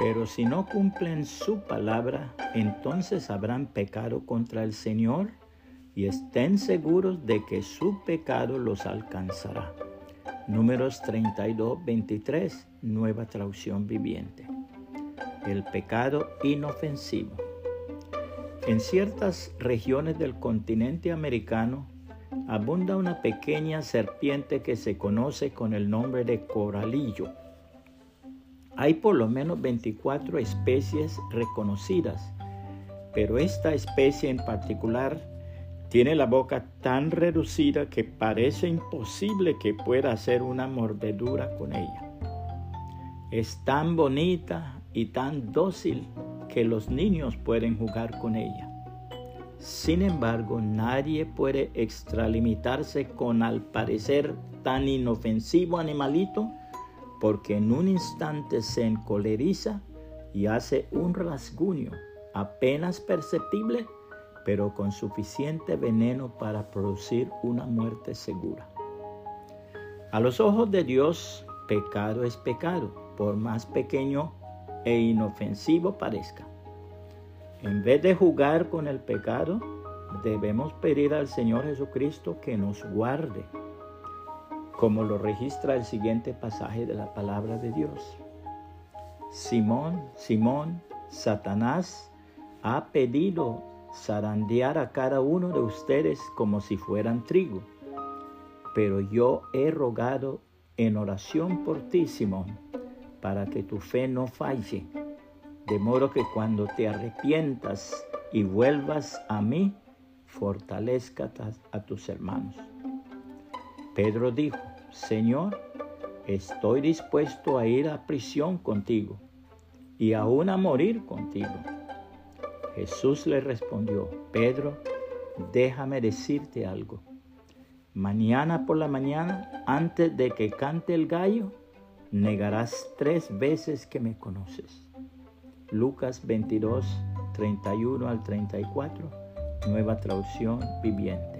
Pero si no cumplen su palabra, entonces habrán pecado contra el Señor y estén seguros de que su pecado los alcanzará. Números 32, 23, nueva traducción viviente. El pecado inofensivo. En ciertas regiones del continente americano abunda una pequeña serpiente que se conoce con el nombre de coralillo. Hay por lo menos 24 especies reconocidas, pero esta especie en particular tiene la boca tan reducida que parece imposible que pueda hacer una mordedura con ella. Es tan bonita y tan dócil que los niños pueden jugar con ella. Sin embargo, nadie puede extralimitarse con al parecer tan inofensivo animalito porque en un instante se encoleriza y hace un rasguño apenas perceptible, pero con suficiente veneno para producir una muerte segura. A los ojos de Dios, pecado es pecado, por más pequeño e inofensivo parezca. En vez de jugar con el pecado, debemos pedir al Señor Jesucristo que nos guarde, como lo registra el siguiente pasaje de la palabra de Dios. Simón, Simón, Satanás ha pedido zarandear a cada uno de ustedes como si fueran trigo, pero yo he rogado en oración por ti, Simón, para que tu fe no falle de modo que cuando te arrepientas y vuelvas a mí, fortalezca a tus hermanos. Pedro dijo, Señor, estoy dispuesto a ir a prisión contigo y aún a morir contigo. Jesús le respondió, Pedro, déjame decirte algo. Mañana por la mañana, antes de que cante el gallo, negarás tres veces que me conoces. Lucas 22, 31 al 34, nueva traducción viviente.